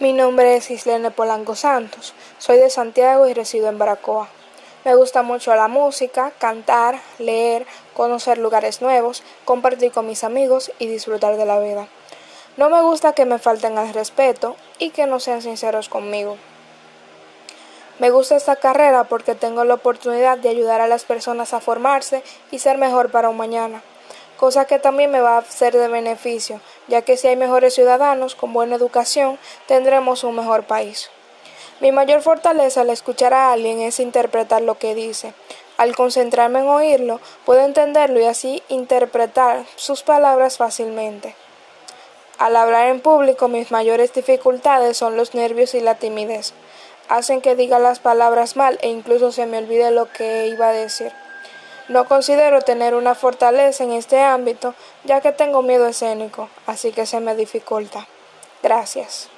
Mi nombre es Islene Polanco Santos. Soy de Santiago y resido en Baracoa. Me gusta mucho la música, cantar, leer, conocer lugares nuevos, compartir con mis amigos y disfrutar de la vida. No me gusta que me falten al respeto y que no sean sinceros conmigo. Me gusta esta carrera porque tengo la oportunidad de ayudar a las personas a formarse y ser mejor para un mañana cosa que también me va a ser de beneficio, ya que si hay mejores ciudadanos con buena educación, tendremos un mejor país. Mi mayor fortaleza al escuchar a alguien es interpretar lo que dice. Al concentrarme en oírlo, puedo entenderlo y así interpretar sus palabras fácilmente. Al hablar en público, mis mayores dificultades son los nervios y la timidez. Hacen que diga las palabras mal e incluso se me olvide lo que iba a decir. No considero tener una fortaleza en este ámbito, ya que tengo miedo escénico, así que se me dificulta. Gracias.